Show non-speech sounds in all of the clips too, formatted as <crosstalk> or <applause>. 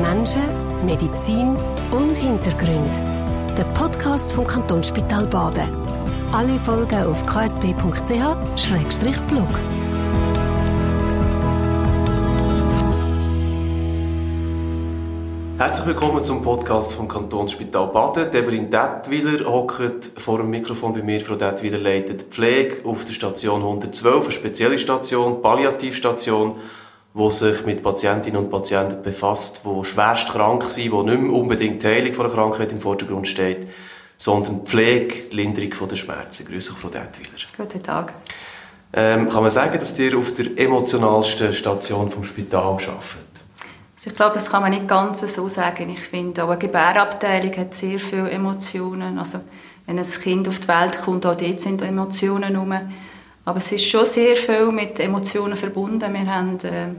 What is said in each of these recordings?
Menschen, Medizin und Hintergrund. Der Podcast vom Kantonsspital Baden. Alle Folgen auf ksp.ch-blog. Herzlich willkommen zum Podcast vom Kantonsspital Baden. Evelyn Detwiler hockt vor dem Mikrofon bei mir. Frau Detwiler leitet die Pflege auf der Station 112, eine spezielle Station, Palliativstation, wo sich mit Patientinnen und Patienten befasst, die schwerst krank sind, wo nicht mehr unbedingt die Heilung von der Krankheit im Vordergrund steht, sondern die Pflege, die Linderung der Schmerzen. Grüße Frau Detwiler. Guten Tag. Ähm, kann man sagen, dass ihr auf der emotionalsten Station vom Spital arbeitet? Also ich glaube, das kann man nicht ganz so sagen. Ich finde, auch eine Gebärabteilung hat sehr viele Emotionen. Also wenn ein Kind auf die Welt kommt, auch dort sind Emotionen herum. Aber es ist schon sehr viel mit Emotionen verbunden. Wir haben äh,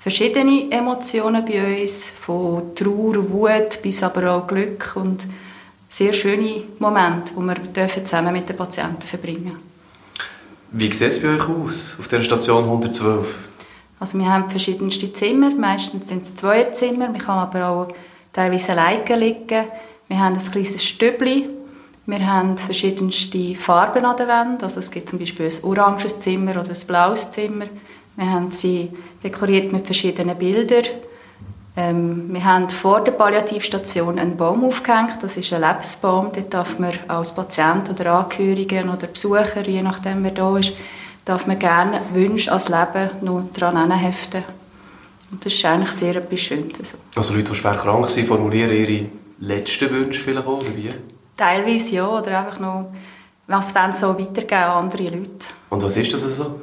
verschiedene Emotionen bei uns, von Trauer, Wut bis aber auch Glück und sehr schöne Momente, die wir dürfen zusammen mit den Patienten verbringen Wie sieht es bei euch aus, auf der Station 112? Also wir haben verschiedenste Zimmer, meistens sind es zwei Zimmer, man kann aber auch teilweise alleine liegen. Wir haben ein kleines Stübli, wir haben verschiedenste Farben an der Wand, also es gibt zum Beispiel ein oranges Zimmer oder ein blaues Zimmer. Wir haben sie dekoriert mit verschiedenen Bildern. Ähm, wir haben vor der Palliativstation einen Baum aufgehängt, das ist ein Lebensbaum. Dort darf man als Patient oder Angehörigen oder Besucher, je nachdem wer da ist, darf man gerne Wünsche als Leben noch daran heften. Und das ist eigentlich sehr etwas Schönes. Also. also Leute, die schwer krank sind, formulieren ihre letzten Wünsche vielleicht auch, oder wie? Teilweise ja, oder einfach noch, was wollen so weitergeben an andere Leute. Und was ist das so?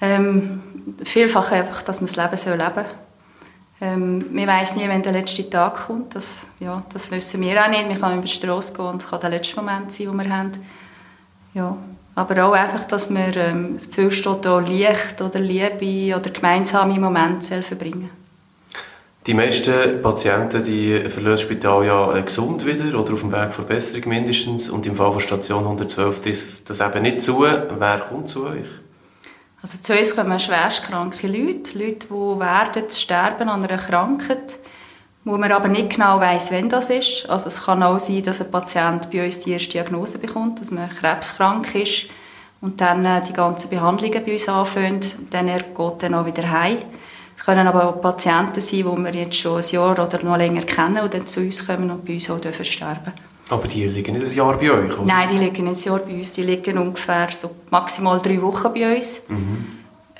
Ähm, vielfach einfach, dass man das Leben soll leben soll. Ähm, man weiß nie, wenn der letzte Tag kommt. Das, ja, das wissen wir auch nicht. Wir können über die Straße gehen und es kann der letzte Moment sein, den wir haben. Ja. Aber auch einfach, dass wir ähm, das Gefühl steht, Licht oder Liebe oder gemeinsame Momente verbringen Die meisten Patienten die verlassen das Spital ja äh, gesund wieder oder auf dem Weg zur Besserung mindestens. Und im Fall von Station 112 ist das eben nicht zu. Wer kommt zu euch? Also zu uns kommen schwerstkranke Leute, Leute, die werden sterben an einer Krankheit wo man aber nicht genau weiß, wenn das ist. Also es kann auch sein, dass ein Patient bei uns die erste Diagnose bekommt, dass man krebskrank ist und dann äh, die ganzen Behandlungen bei uns anfangen. Dann er geht dann auch wieder heim. Es können aber auch Patienten sein, die wir jetzt schon ein Jahr oder noch länger kennen und dann zu uns kommen und bei uns auch dürfen sterben aber die liegen nicht ein Jahr bei euch, oder? Nein, die liegen nicht ein Jahr bei uns. Die liegen ungefähr so maximal drei Wochen bei uns. Mhm.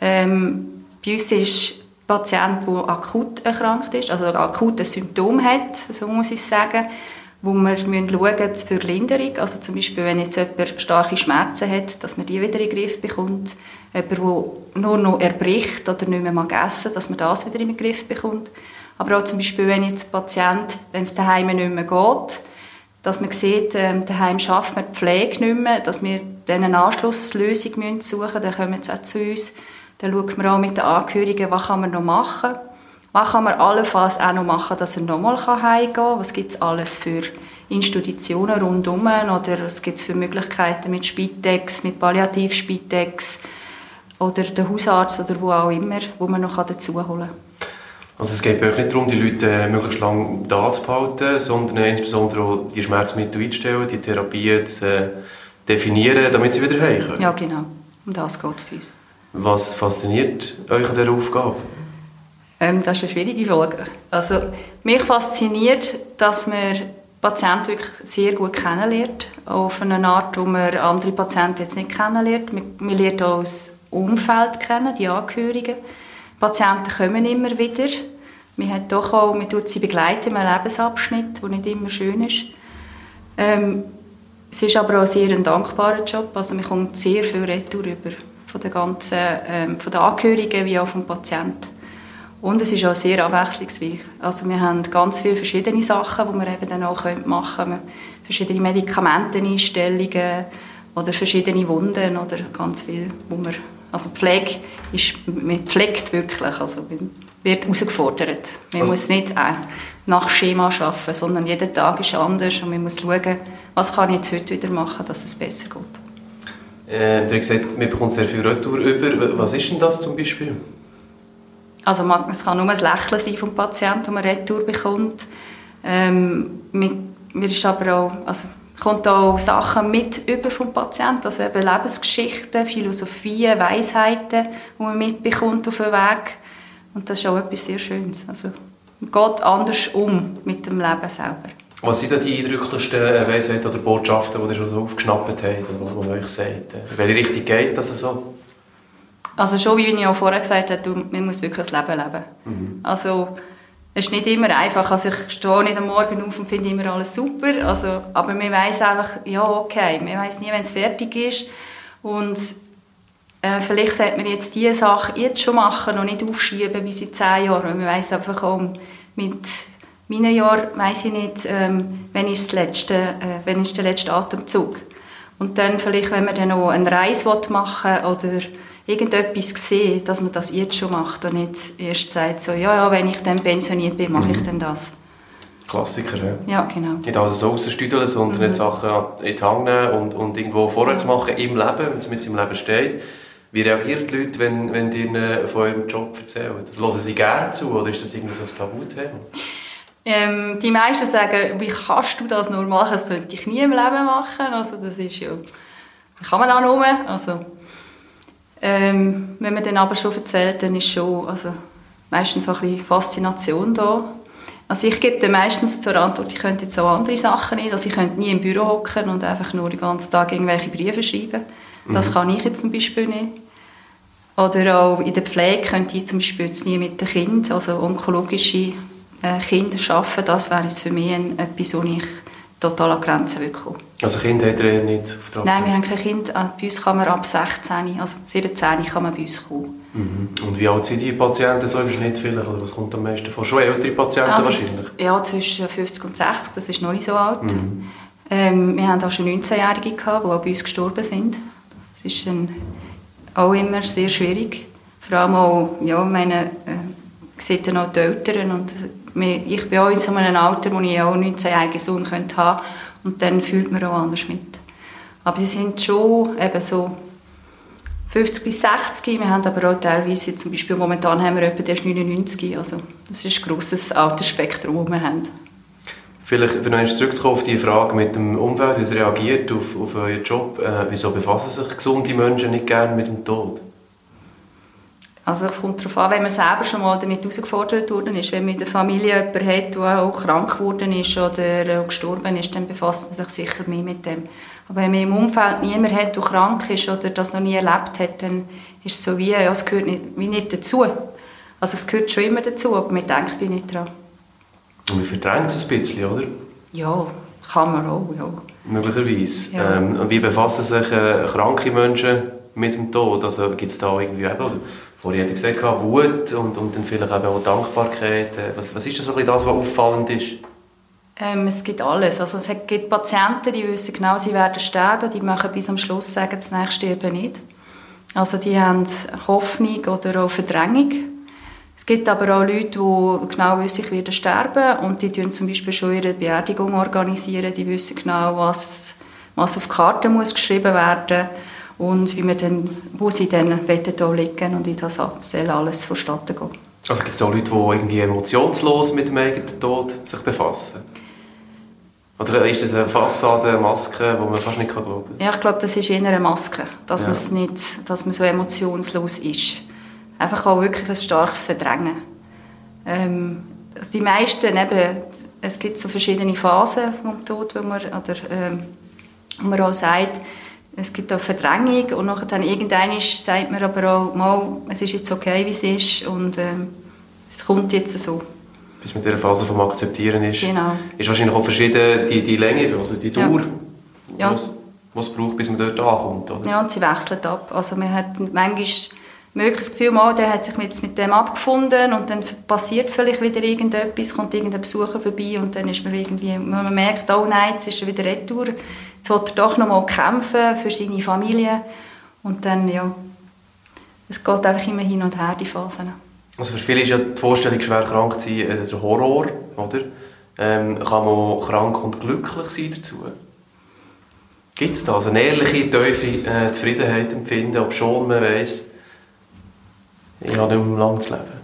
Ähm, bei uns ist Patient, der akut erkrankt ist, also akute Symptome hat, so muss ich sagen, wo wir schauen müssen für Linderung. Also zum Beispiel, wenn jetzt jemand starke Schmerzen hat, dass man die wieder in den Griff bekommt. Jemand, der nur noch erbricht oder nicht mehr mag essen, dass man das wieder in den Griff bekommt. Aber auch zum Beispiel, wenn jetzt ein Patient, wenn es daheim nicht mehr geht, dass man sieht, ähm, daheim schafft man die Pflege nicht mehr, dass wir dann eine Anschlusslösung suchen müssen, dann kommen sie auch zu uns dann schaut man auch mit den Angehörigen, was kann man noch machen. Was kann man allenfalls auch noch machen, dass er nochmal heimgehen kann. Was gibt es alles für Institutionen rundherum oder was gibt es für Möglichkeiten mit Spitex, mit Palliativ-Spitex oder der Hausarzt oder wo auch immer, wo man noch dazu holen kann. Also es geht euch nicht darum, die Leute möglichst lange da zu behalten, sondern insbesondere auch die Schmerzmittel einzustellen, die Therapie zu äh, definieren, damit sie wieder heim können. Ja, genau. Um das geht es für uns. Was fasziniert euch an dieser Aufgabe? Ähm, das ist eine schwierige Frage. Also, mich fasziniert, dass man Patienten wirklich sehr gut kennenlernt, auf eine Art, wo man andere Patienten jetzt nicht kennenlernt. Man, man lernt auch das Umfeld kennen, die Angehörigen. Die Patienten kommen immer wieder. Man hat doch auch, man tut sie begleiten in einem Lebensabschnitt, der nicht immer schön ist. Ähm, es ist aber auch sehr ein dankbarer Job, also man kommt sehr viel Retour über von ähm, von den Angehörigen wie auch vom Patienten. Und es ist auch sehr abwechslungsreich. Also wir haben ganz viele verschiedene Sachen, die wir eben dann auch machen können. Verschiedene Medikamenteneinstellungen oder verschiedene Wunden oder ganz viel, wo wir, also Pflege ist, man pflegt wirklich, also man wird herausgefordert. Man also, muss nicht äh, nach Schema arbeiten, sondern jeder Tag ist anders und man muss schauen, was kann ich jetzt heute wieder machen, dass es besser geht. Äh, ihr habt gesagt, man bekommt sehr viel Retour über. Was ist denn das zum Beispiel? Also man, es kann nur ein Lächeln sein vom Patienten, das man Retour bekommt. Ähm, mir, ist aber auch, also kommt auch Sachen mit über vom Patienten, also eben Lebensgeschichten, Philosophien, Weisheiten, die man mitbekommt auf dem Weg. Und das ist auch etwas sehr Schönes. Also man geht anders um mit dem Leben selber. Was sind denn die eindrücklichsten Weisheiten oder Botschaften, die ihr schon so aufgeschnappt habt, oder was man euch sagt? In welche Richtung geht das so? Also schon, wie ich auch vorher gesagt habe, man muss wirklich ein Leben leben. Mhm. Also es ist nicht immer einfach. Also ich stehe nicht am Morgen auf und finde immer alles super. Also, aber man weiß einfach, ja okay, man weiß nie, wenn es fertig ist. Und äh, vielleicht sollte man jetzt diese Sache jetzt schon machen und nicht aufschieben bis in zehn Jahren. Man weiß einfach auch, mit meinen Jahren weiß ich nicht, ähm, wann ist, das letzte, äh, wann ist der letzte Atemzug. Und dann vielleicht, wenn man dann noch eine Reise machen will oder irgendetwas sehen, dass man das jetzt schon macht und nicht erst sagt, so, ja, ja, wenn ich dann pensioniert bin, mache mhm. ich dann das. Klassiker, ja. Ja, genau. Nicht alles so rausstüdeln, sondern mhm. nicht Sachen in die Hand nehmen und, und irgendwo vorwärts machen im Leben, wenn es mit seinem Leben steht. Wie reagieren die Leute, wenn, wenn die ihnen von eurem Job erzählen? Das hören sie gerne zu oder ist das irgendwie so ein Tabuthema? Ähm, die meisten sagen, wie kannst du das nur machen? Das könnte ich nie im Leben machen. Also das ist ja, kann man auch nur. Also ähm, wenn man dann aber schon erzählt, dann ist schon also, meistens so ein bisschen Faszination da. Also ich gebe dann meistens zur Antwort, ich könnte jetzt auch andere Sachen nicht. Also ich könnte nie im Büro hocken und einfach nur den ganzen Tag irgendwelche Briefe schreiben. Das mhm. kann ich jetzt zum Beispiel nicht. Oder auch in der Pflege könnte ich zum Beispiel jetzt nie mit den Kindern, also onkologische äh, Kinder arbeiten. Das wäre jetzt für mich ein, etwas, wo ich total an Grenzen gekommen. Also Kinder hat ihr nicht auf der Nein, wir haben kein Kind. Bei uns kann man ab 16, also 17 kann man bei uns kommen. Mhm. Und wie alt sind die Patienten so im Schnitt vielleicht? Oder was kommt am meisten vor? Schon ältere Patienten also wahrscheinlich? Ja, zwischen 50 und 60, das ist noch nicht so alt. Mhm. Ähm, wir haben auch schon 19-Jährige gehabt, die auch bei uns gestorben sind. Das ist ein, auch immer sehr schwierig. Vor allem auch, ja, meine, äh, sieht dann auch die Eltern und ich bin auch in so einem Alter, wo ich auch 19 Jahre Sohn haben könnte und dann fühlt man auch anders mit. Aber sie sind schon eben so 50 bis 60, wir haben aber auch teilweise, zum Beispiel momentan haben wir etwa erst 99, also das ist ein grosses Altersspektrum, das wir haben. Vielleicht, wenn noch zurückzukommen auf die Frage mit dem Umfeld, wie es reagiert auf, auf euren Job, äh, wieso befassen sich gesunde Menschen nicht gerne mit dem Tod? Also es kommt darauf an, wenn man selber schon mal damit herausgefordert worden ist. Wenn man in der Familie jemanden hat, der auch krank geworden ist oder gestorben ist, dann befasst man sich sicher mehr mit dem. Aber wenn man im Umfeld niemanden hat, der krank ist oder das noch nie erlebt hat, dann ist es so wie, ja, es gehört nicht, wie nicht dazu. Also es gehört schon immer dazu, aber man denkt wie nicht dran. Und man verdrängt es ein bisschen, oder? Ja, kann man auch, ja. Möglicherweise. Ja. Ähm, wie befassen sich äh, kranke Menschen mit dem Tod? Also gibt es da irgendwie eben, vorhin hat er gesagt, Wut und, und dann vielleicht eben auch Dankbarkeit. Äh, was, was ist das, das, was auffallend ist? Ähm, es gibt alles. Also es gibt Patienten, die wissen genau, sie werden sterben. Die machen bis am Schluss sagen, das nächste sterben nicht. Also die haben Hoffnung oder auch Verdrängung. Es gibt aber auch Leute, die genau wissen, ich werde sterben und die organisieren zum Beispiel schon ihre Beerdigung. organisieren. Die wissen genau, was, was auf die Karte muss geschrieben werden muss und wie wir dann, wo sie dann hier liegen und wie das soll alles vonstatten gehen. Also gibt es auch Leute, die irgendwie emotionslos mit dem eigenen Tod sich befassen? Oder ist das eine Fassade, eine Maske, die man fast nicht glauben kann? Ja, ich glaube, das ist eher eine Maske, dass, ja. man nicht, dass man so emotionslos ist. Einfach auch wirklich ein starkes Verdrängen. Ähm, die meisten, eben, es gibt so verschiedene Phasen vom Tod, wo man, oder, ähm, wo man auch sagt, es gibt auch Verdrängung und dann irgendwann sagt man aber auch, mal, es ist jetzt okay, wie es ist und ähm, es kommt jetzt so. Bis mit dieser Phase vom Akzeptieren ist. Genau. Ist wahrscheinlich auch verschieden die, die Länge, also die Dauer, ja. was, was es braucht, bis man dort ankommt, oder? Ja, und sie wechselt ab. Also man hat manchmal möglich das Gefühl, mal, der hat sich mit, mit dem abgefunden und dann passiert vielleicht wieder irgendetwas, kommt irgendein Besucher vorbei und dann ist man irgendwie, man merkt, oh nein, jetzt ist er wieder retour jetzt will er doch noch mal kämpfen für seine Familie und dann, ja, es geht einfach immer hin und her, die Phasen. Also für viele ist ja die Vorstellung, schwer krank zu sein, ein Horror, oder? Ähm, kann man krank und glücklich sein dazu? Gibt es das? Also eine ehrliche, tiefe äh, Zufriedenheit empfinden, schon man weiss, ich habe nicht mehr lange zu leben?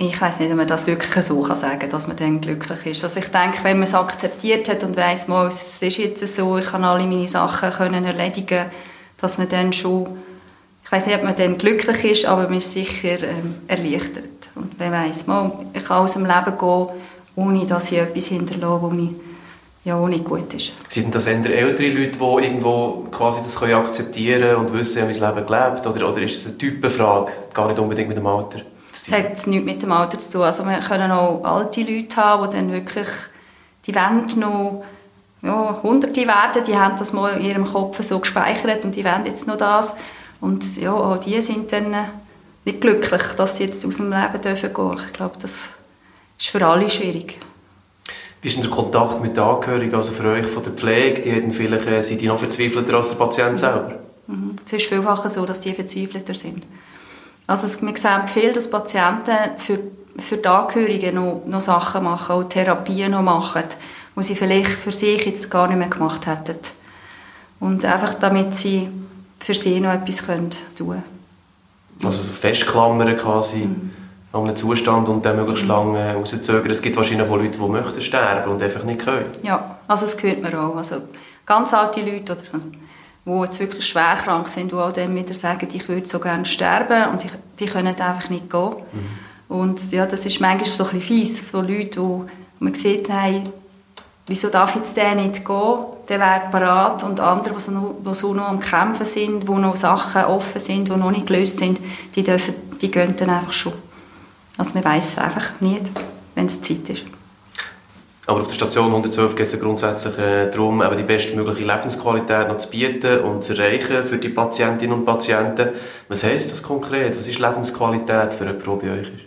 Ich weiß nicht, ob man das wirklich so kann sagen dass man dann glücklich ist. Also ich denke, wenn man es akzeptiert hat und weiß, es ist jetzt so, ich kann alle meine Sachen können erledigen, dass man dann schon, ich weiß nicht, ob man dann glücklich ist, aber man ist sicher ähm, erleichtert. Und man weiß, mal, ich kann aus dem Leben gehen, ohne dass ich etwas hinterlasse, wo ich ja nicht gut ist. Sind das eher ältere Leute, die irgendwo quasi das können und wissen, wie mein Leben gelebt? Oder, oder ist das eine Typenfrage, gar nicht unbedingt mit dem Alter? Das hat nichts mit dem Alter zu tun. Also wir können auch alte Leute haben, die dann wirklich, die wollen noch ja, Hunderte werden, die haben das mal in ihrem Kopf so gespeichert und die wollen jetzt noch das. Und ja, auch die sind dann nicht glücklich, dass sie jetzt aus dem Leben dürfen gehen. Ich glaube, das ist für alle schwierig. Wie ist denn der Kontakt mit den Angehörigen, also für euch von der Pflege? Die hätten vielleicht, äh, sind die noch verzweifelter als der Patient selber? Mhm. Es ist vielfach so, dass die verzweifelter sind. Also es, wir sehen viel, dass Patienten für, für die Angehörigen noch, noch Sachen machen, auch Therapien noch machen, die sie vielleicht für sich jetzt gar nicht mehr gemacht hätten. Und einfach damit sie für sie noch etwas können tun können. Also so festklammern quasi mhm. an einem Zustand und dann möglichst mhm. lange rauszögern. Es gibt wahrscheinlich auch Leute, die möchten sterben und einfach nicht können. Ja, also das hört man auch. Also ganz alte Leute oder die jetzt wirklich schwer krank sind, die auch dann wieder sagen, ich würde so gerne sterben und die, die können einfach nicht gehen. Mhm. Und ja, das ist manchmal so ein bisschen fies, so Leute, wo man sieht, hey, wieso darf jetzt der nicht gehen, der wäre parat und andere, die so, noch, die so noch am Kämpfen sind, wo noch Sachen offen sind, die noch nicht gelöst sind, die, dürfen, die gehen dann einfach schon. Also man weiß es einfach nicht, wenn es Zeit ist. Aber auf der Station 112 geht es grundsätzlich äh, darum, eben die bestmögliche Lebensqualität noch zu bieten und zu erreichen für die Patientinnen und Patienten. Was heisst das konkret? Was ist Lebensqualität für jemanden, der bei euch ist?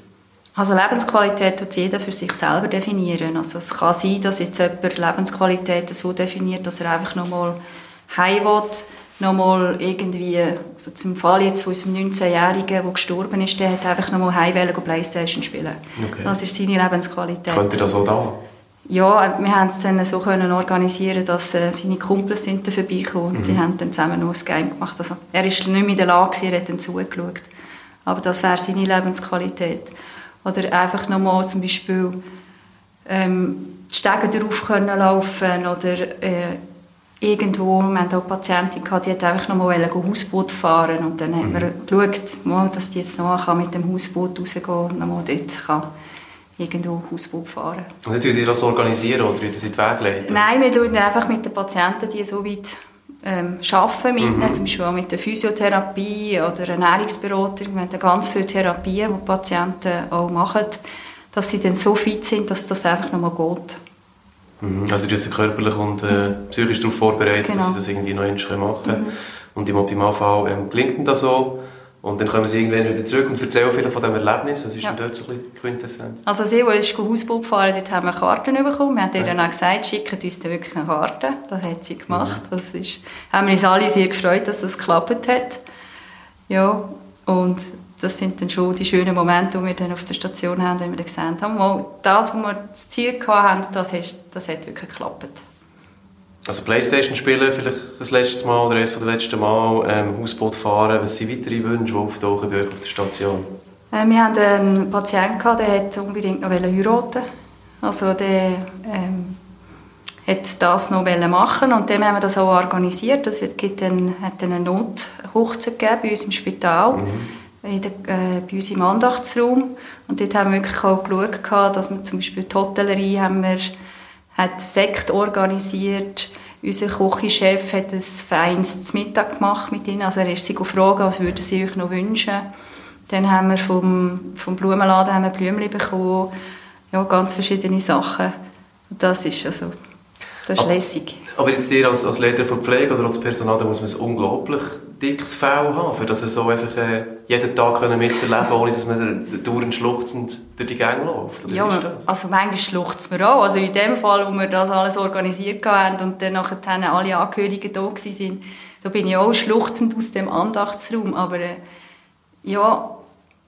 Also Lebensqualität tut jeder für sich selber definieren. Also es kann sein, dass jetzt jemand Lebensqualität so definiert, dass er einfach nochmal heim will, nochmal irgendwie, also zum Fall jetzt von unserem 19-Jährigen, der gestorben ist, der hat einfach nochmal heim Playstation spielen. Okay. Das ist seine Lebensqualität. Könnt ihr das auch da? Ja, wir haben es dann so können organisieren, dass äh, seine Kumpels sind dann vorbeigekommen und mhm. die haben dann zusammen noch ein Game gemacht. Also, er ist nicht mehr in der Lage, er hat dann zugeschaut. Aber das wäre seine Lebensqualität. Oder einfach nochmal zum Beispiel ähm, die Stege drauf können laufen oder äh, irgendwo, wir hatten auch eine Patientin, gehabt, die hat einfach nochmal ein Hausboot fahren und dann mhm. haben wir geschaut, dass die jetzt noch mit dem Hausboot rausgehen und nochmal dort kann irgendwo Hausbau fahren. Und dann ihr das organisieren oder ihr das in den Weg leiten? Nein, wir tun einfach mit den Patienten, die so weit ähm, arbeiten, mit mhm. zum Beispiel auch mit der Physiotherapie oder Ernährungsberatung. Wir haben ganz viele Therapien, die, die Patienten auch machen, dass sie dann so fit sind, dass das einfach nochmal geht. Mhm. Also die sind körperlich und äh, psychisch darauf vorbereitet, genau. dass sie das irgendwie noch machen können. Mhm. Und im Optimalfall ähm, gelingt das so. Und dann kommen sie irgendwann wieder zurück und erzählen vielleicht von diesem Erlebnis. Was ist ja. denn dort so ein bisschen Quintessenz? Also sie, die ist Hausbau gefahren, dort haben wir Karten bekommen. Wir haben ihr ja. dann auch gesagt, schickt uns dann wirklich eine Karte. Das hat sie gemacht. Mhm. Das ist, haben wir uns alle sehr gefreut, dass das geklappt hat. Ja, und das sind dann schon die schönen Momente, die wir dann auf der Station haben, wenn wir dann gesehen haben, das, was wir das Ziel hatten, das, ist, das hat wirklich geklappt. Also Playstation spielen vielleicht das letzte Mal oder eines der letzten Mal, ähm, Hausboot fahren. Was sind weitere Wünsche, die auftauchen bei euch auf der Station? Äh, wir hatten einen Patienten, gehabt, der wollte unbedingt noch heiraten Also der ähm, hat das noch machen und dem haben wir das auch organisiert. Es gibt hat dann eine Nothochzeit gegeben bei uns im Spital. Mhm. In der, äh, bei uns im Andachtsraum. Und dort haben wir wirklich auch geschaut, dass wir zum Beispiel die Hotellerie haben wir hat Sekt organisiert. Unser Küchenchef hat ein feines Mittag gemacht mit ihnen. Also er ist sie gefragt, was würden sie euch noch wünschen. Dann haben wir vom, vom Blumenladen haben wir Blümchen bekommen. Ja, ganz verschiedene Sachen. Das ist also das ist lässig. Aber jetzt ihr als, als Leiter von Pflege oder als Personal, da muss man ein unglaublich dickes Fell haben, für das so einfach äh, jeden Tag können miterleben ohne dass man dauernd schluchzend durch die Gänge läuft. Oder ja, also manchmal schluchzt man auch. Also in dem Fall, wo wir das alles organisiert haben und dann nachher alle Angehörigen da waren, da bin ich auch schluchzend aus dem Andachtsraum. Aber äh, ja,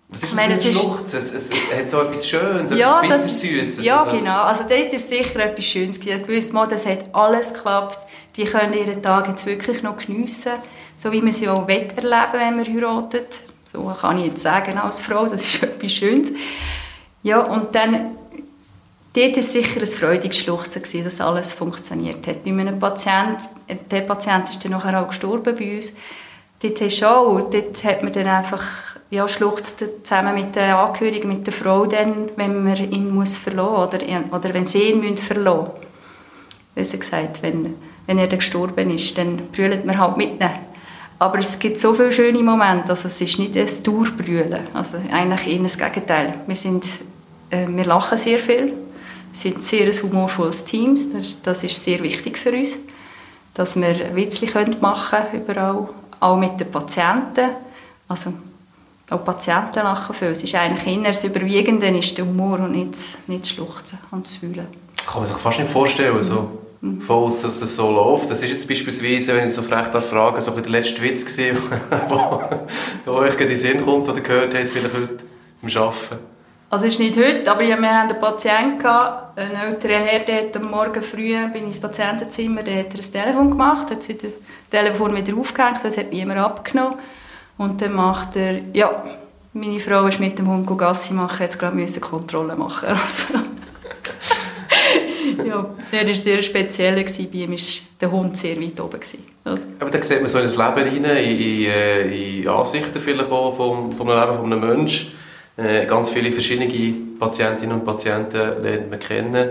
was ist das meine, für ein Schluchzen? Es, es, es, hat so etwas Schönes, ja, etwas Bittersüßes. Ja, also, genau. Also dort ist sicher etwas Schönes. Ich wusste mal, das hat alles geklappt. Die können ihren Tag jetzt wirklich noch geniessen, so wie man sie auch erleben wenn man heiratet. So kann ich jetzt sagen als Frau, das ist <laughs> etwas Schönes. Ja, und dann, dort war sicher ein freudiges Schluchzen, dass alles funktioniert hat. Bei einem Patient, der Patient ist dann nachher auch gestorben bei uns, dort, auch, dort hat man dann einfach ja, schluchzt zusammen mit den Angehörigen, mit der Frau dann, wenn man ihn muss verlassen oder, oder wenn sie ihn müssen verlassen müssen. gesagt, wenn, wenn er dann gestorben ist, dann brüllt man halt mit. Aber es gibt so viele schöne Momente, also es ist nicht ein Durchbrüllen, also eigentlich eher das Gegenteil. Wir, sind, äh, wir lachen sehr viel, wir sind sehr ein humorvolles Team, das, das ist sehr wichtig für uns, dass wir Witzli machen können überall, auch mit den Patienten. Also auch Patienten lachen viel. Es ist eigentlich eher das Überwiegende ist der Humor und nicht, nicht das Schluchzen und das Wühlen. Kann man sich fast nicht vorstellen, so mhm. von uns, dass das so läuft. Das ist jetzt beispielsweise, wenn ich so frech frage, so der letzte Witz gewesen, <laughs> der euch in den Sinn kommt, oder gehört habt, vielleicht heute beim Arbeiten. Also ist nicht heute, aber wir hatten einen Patienten, einen älteren Herr, der hat am Morgen früh bin ich ins Patientenzimmer, der hat ein Telefon gemacht, hat das Telefon wieder aufgehängt, das hat niemand abgenommen. Und dann macht er, ja, meine Frau ist mit dem Hund Gassi machen, jetzt gerade müssen Kontrolle machen. <laughs> Also, <laughs> <laughs> ja, der war sehr speziell. Gewesen. Bei ihm war der Hund sehr weit oben. Also. Aber da sieht man so in das Leben rein, in, in, äh, in Ansichten vielleicht auch vom, vom Leben eines Menschen. Äh, ganz viele verschiedene Patientinnen und Patienten lernt man kennen.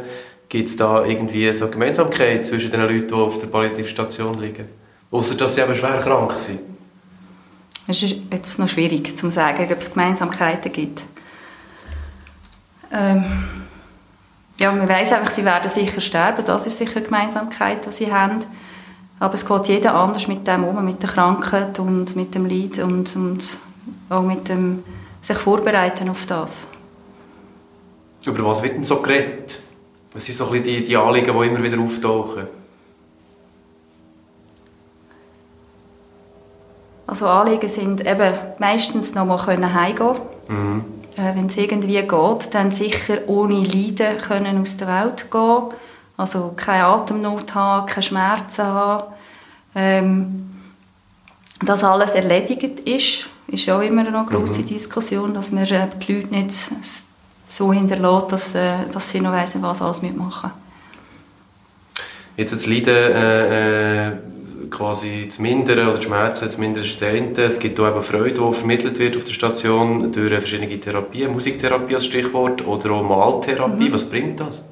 Gibt es da irgendwie so Gemeinsamkeit zwischen den Leuten, die auf der Palliativstation liegen? Außer dass sie eben schwer krank sind. Es ist jetzt noch schwierig zu sagen, ob es Gemeinsamkeiten gibt. Ähm, ja, man weiß einfach, sie werden sicher sterben. Das ist sicher eine Gemeinsamkeit, die sie haben. Aber es geht jeder anders mit dem um, mit der Krankheit und mit dem Leid und, und auch mit dem sich vorbereiten auf das. Über was wird denn so geredet? Was sind so ein die, die Anliegen, die immer wieder auftauchen? Also Anliegen sind eben meistens noch mal heimgehen mhm. Äh, Wenn es irgendwie geht, dann sicher ohne Leiden können aus der Welt gehen. Also keine Atemnot haben, keine Schmerzen haben. Ähm, dass alles erledigt ist, ist auch immer noch eine grosse mhm. Diskussion, dass man äh, die Leute nicht so hinterlässt, dass, äh, dass sie noch wissen, was alles mitmachen. Jetzt das Leiden äh, äh quasi zu mindern oder die Schmerzen zu mindern ist das eine. Es gibt auch eben Freude, die vermittelt wird auf der Station durch verschiedene Therapien, Musiktherapie als Stichwort oder auch Maltherapie. Mhm. Was bringt das?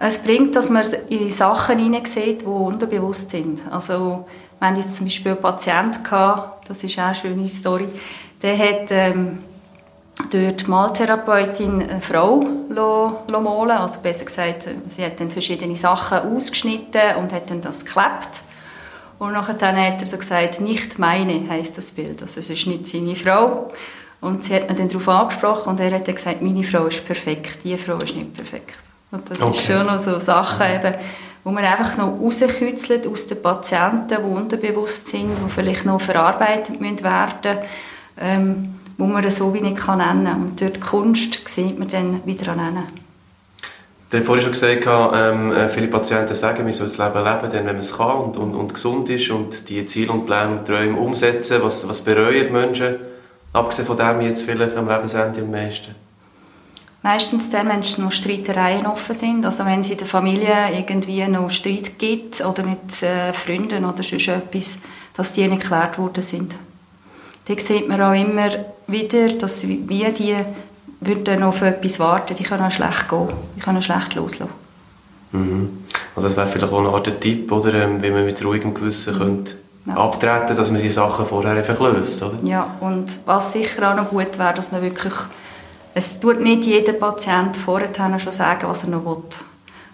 Es bringt, dass man in Sachen hineinsieht, die unterbewusst sind. Also, wir jetzt zum Beispiel einen Patienten, das ist auch eine schöne Story, der hat ähm, durch die Maltherapeutin eine Frau malen also besser gesagt, sie hat dann verschiedene Sachen ausgeschnitten und hat dann das geklebt. Und nachher hat er so gesagt, nicht meine heißt das Bild. Also es ist nicht seine Frau. Und sie hat ihn dann darauf angesprochen und er hat dann gesagt, meine Frau ist perfekt, die Frau ist nicht perfekt. Und das okay. ist schon noch so Sachen, eben, wo man einfach noch rauskützelt aus den Patienten, die unterbewusst sind, die vielleicht noch verarbeitet müssen werden ähm, wo man so wie nicht kann nennen kann. Und dort die Kunst sieht man dann wieder an. Du hast vorhin schon gesagt, ähm, äh, viele Patienten sagen, man soll das Leben leben, wenn man es kann und, und, und, gesund ist und die Ziele und Pläne und Träume umsetzen. Was, was bereuen Menschen, abgesehen von dem jetzt vielleicht am Lebensende am meisten? Meistens dann, wenn noch Streitereien offen sind, also wenn es in der Familie irgendwie noch Streit gibt oder mit äh, Freunden oder sonst etwas, dass die nicht geklärt worden sind. Da sieht man auch immer wieder, dass wie die würden noch auf etwas warten, die können auch schlecht gehen, die können schlecht loslassen. Mhm. Also das wäre vielleicht auch eine Art Tipp, oder, ähm, wie man mit ruhigem Gewissen mhm. könnte ja. abtreten dass man die Sachen vorher einfach löst, oder? Ja, und was sicher auch noch gut wäre, dass man wirklich, es tut nicht jeder Patient vorher schon sagen, was er noch will.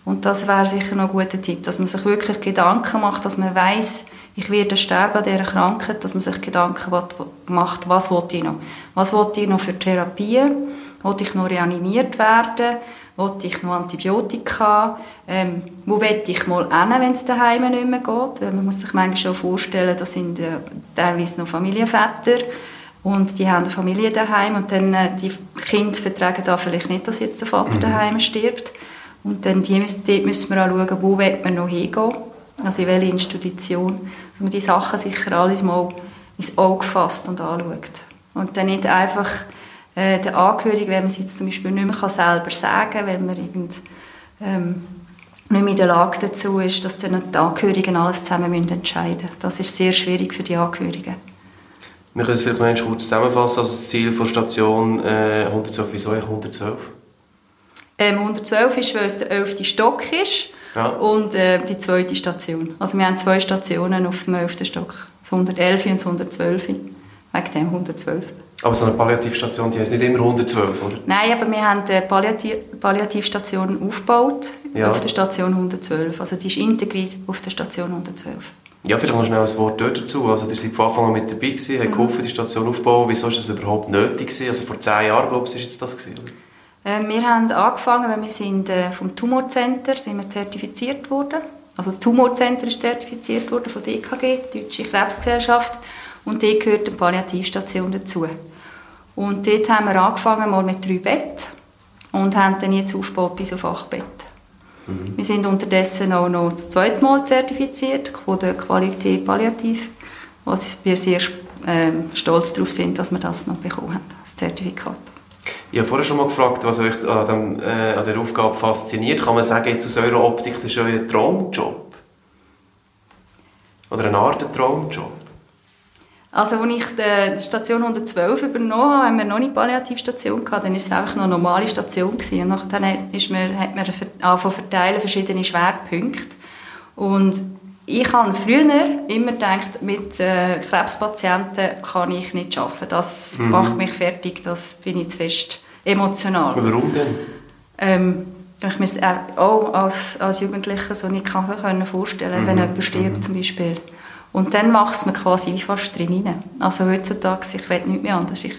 Und das wäre sicher noch ein guter Tipp, dass man sich wirklich Gedanken macht, dass man weiß, ich werde sterben an dieser Krankheit, dass man sich Gedanken macht, was will ich noch? Was will ich noch für Therapien? Will ich noch reanimiert werden? Will ich noch Antibiotika? Ähm, wo will ich mal hin, wenn es daheim nicht mehr geht? Man muss sich manchmal schon vorstellen, das sind äh, teilweise noch Familienväter und die haben eine Familie daheim und dann äh, die Kinder vertragen da vielleicht nicht, dass jetzt der Vater mhm. daheim stirbt. Und dann die müssen, dort müssen wir auch schauen, wo man noch hingehen, also in welche Institution, dass man die Sachen sicher alles mal ins Auge fasst und anschaut. Und dann nicht einfach äh, den Angehörigen, wenn man es jetzt zum Beispiel nicht mehr selber sagen kann, wenn man irgend, ähm, nicht mehr in der Lage dazu ist, dass dann die Angehörigen alles zusammen müssen entscheiden müssen. Das ist sehr schwierig für die Angehörigen. Wir können es vielleicht noch kurz zusammenfassen. Also das Ziel der Station äh, 112, wieso eigentlich 112? Ähm, 112 ist, weil es der 11. Stock ist ja. und äh, die zweite Station. Also wir haben zwei Stationen auf dem 11. Stock. Das 111 und das 112. Wegen dem 112. Aber so eine Palliativstation, die heißt nicht immer 112, oder? Nein, aber wir haben die Palliativ Palliativstation aufgebaut ja. auf der Station 112. Also die ist integriert auf der Station 112. Ja, vielleicht noch schnell ein Wort dort dazu. Also, ihr seid von Anfang an mit dabei gewesen, habt mhm. geholfen, die Station aufzubauen. Wieso ist das überhaupt nötig gewesen? Also, vor zehn Jahren, glaube ich, ist jetzt das gewesen, äh, wir haben angefangen, weil wir sind äh, vom Tumorcenter sind wir zertifiziert worden. Also, das Tumorcenter ist zertifiziert worden von der EKG, Deutsche Krebsgesellschaft. Und dort gehört eine Palliativstation dazu. Und dort haben wir angefangen mal mit drei Betten und haben dann jetzt aufgebaut bis auf acht Betten. Mhm. Wir sind unterdessen auch noch das zweite Mal zertifiziert von der Qualität Palliativ, was wir sehr äh, stolz darauf sind, dass wir das noch bekommen haben, das Zertifikat. Ich habe vorher schon mal gefragt, was euch an, dem, äh, an der Aufgabe fasziniert. Kann man sagen, jetzt aus eurer Optik, das ist euer Traumjob? Oder eine Art Traumjob? Also als ich die Station 112 übernommen habe, haben wir noch nicht Palliativstation gehabt, dann war es einfach noch eine normale Station gewesen. Und dann ist man, hat man angefangen verteilen verschiedene Schwerpunkte. Und ich habe früher immer gedacht, mit äh, Krebspatienten kann ich nicht arbeiten. Das mhm. macht mich fertig, das bin ich zu fest emotional. Warum denn? Ähm, ich mir auch als, als Jugendlicher so nicht vorstellen mhm. wenn jemand stirbt mhm. zum Beispiel. Und dann macht es mir quasi wie fast drin rein. Also heutzutage, ich will nichts mehr anders. Ich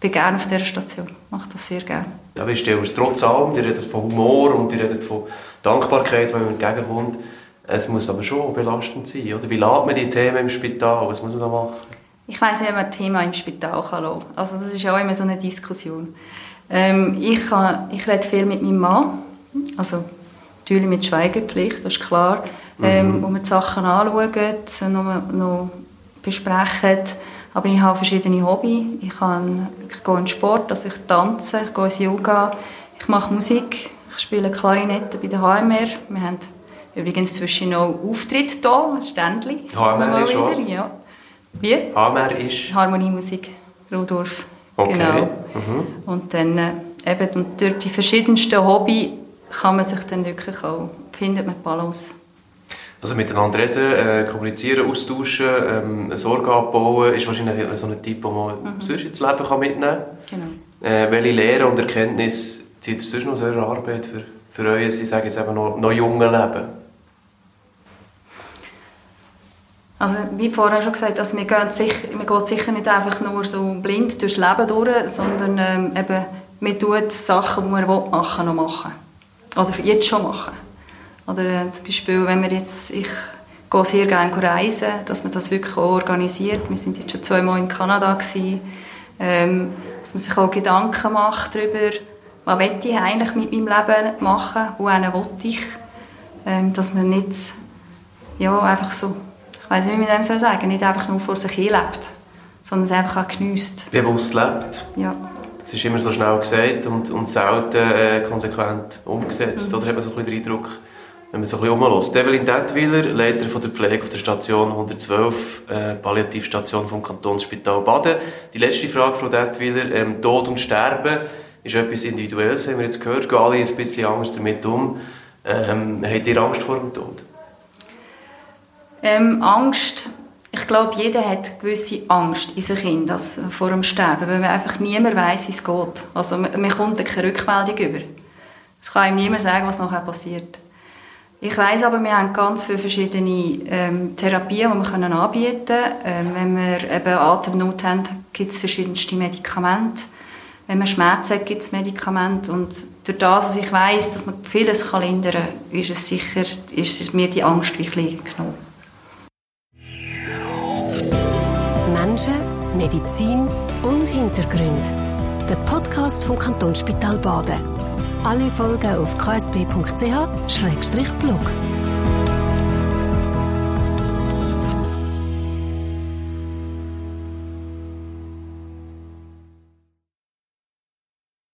bin gerne auf dieser Station. Ich mache das sehr gerne. Ja, wir stellen es trotz allem, die reden von Humor und die reden von Dankbarkeit, wenn man entgegenkommt. Es muss aber schon belastend sein, oder? Wie lädt man die Themen im Spital? Was muss man da machen? Ich weiß nicht, ob man ein Thema im Spital kann lassen. Also das ist auch immer so eine Diskussion. Ähm, ich, kann, ich rede viel mit meinem Mann. Also natürlich mit Schweigepflicht, das ist klar ähm, mhm. wo wir die Sachen anschauen, noch, noch besprechen. Aber ich habe verschiedene Hobbys. Ich, kann, ich gehe in Sport, also ich tanze, ich gehe ins Yoga, ich mache Musik, ich spiele Klarinette bei der HMR. Wir haben übrigens zwischen noch Auftritt hier, ein Ständchen. HMR ist was? Ja. Wie? HMR ist? Harmoniemusik, Rudolf. Okay. Genau. Mhm. Und dann äh, eben und durch die verschiedensten Hobbys kann man sich dann wirklich auch, findet man Balance. Also miteinander reden, äh, kommunizieren, austauschen, ähm, Sorge abbauen, ist wahrscheinlich so ein Typ, den man mhm. sonst ins Leben kann mitnehmen kann. Genau. Äh, welche Lehren und Erkenntnisse zieht ihr sonst noch aus eurer Arbeit für, für euer, ich sage jetzt eben noch, noch junge Leben? Also wie vorher schon gesagt, also wir, gehen sicher, wir gehen sicher nicht einfach nur so blind durchs Leben durch, sondern ähm, eben, wir tun Sachen, die wir machen noch machen. Oder jetzt schon machen. Oder äh, zum Beispiel, wenn wir jetzt, ich gehe sehr gerne reisen, dass man das wirklich auch organisiert. Wir sind jetzt schon zweimal in Kanada gewesen, ähm, dass man sich auch Gedanken macht darüber, was will ich eigentlich mit meinem Leben machen, wohin will ich, ähm, dass man nicht, ja, einfach so, ich weiß nicht, wie man dem soll sagen, nicht einfach nur vor sich hin lebt, sondern es einfach auch geniesst. Bewusst lebt? Ja. Das ist immer so schnell gesagt und, und selten äh, konsequent umgesetzt. Mhm. Oder hat man so ein bisschen den Eindruck, wenn man so ein bisschen umlässt. Evelyn Detwiler, Leiter von der Pflege auf der Station 112, äh, Palliativstation vom Kantonsspital Baden. Die letzte Frage, Frau Detwiler, ähm, Tod und Sterben ist etwas Individuelles, haben wir jetzt gehört. Gehen alle ein bisschen anders damit um. Ähm, habt ihr Angst vor dem Tod? Ähm, Angst, ich glaube, jeder hat gewisse Angst in sich hin, also vor dem Sterben, weil man einfach niemand weiß, wie es geht. Also man, man kommt keine Rückmeldung über. Es kann ihm niemand sagen, was nachher passiert. Ich weiß aber, wir haben ganz viele verschiedene ähm, Therapien, die wir können anbieten können. Ähm, wenn wir eben Atemnot haben, gibt es verschiedenste Medikamente. Wenn wir Schmerzen haben, gibt es Medikamente. Und durch das, dass ich weiß, dass man vieles kann lindern kann, ist es sicher, ist mir die Angst wie genommen. Menschen, Medizin und Hintergründe. Der Podcast vom Kantonsspital Baden. Alle Folgen auf ksp.ch-blog.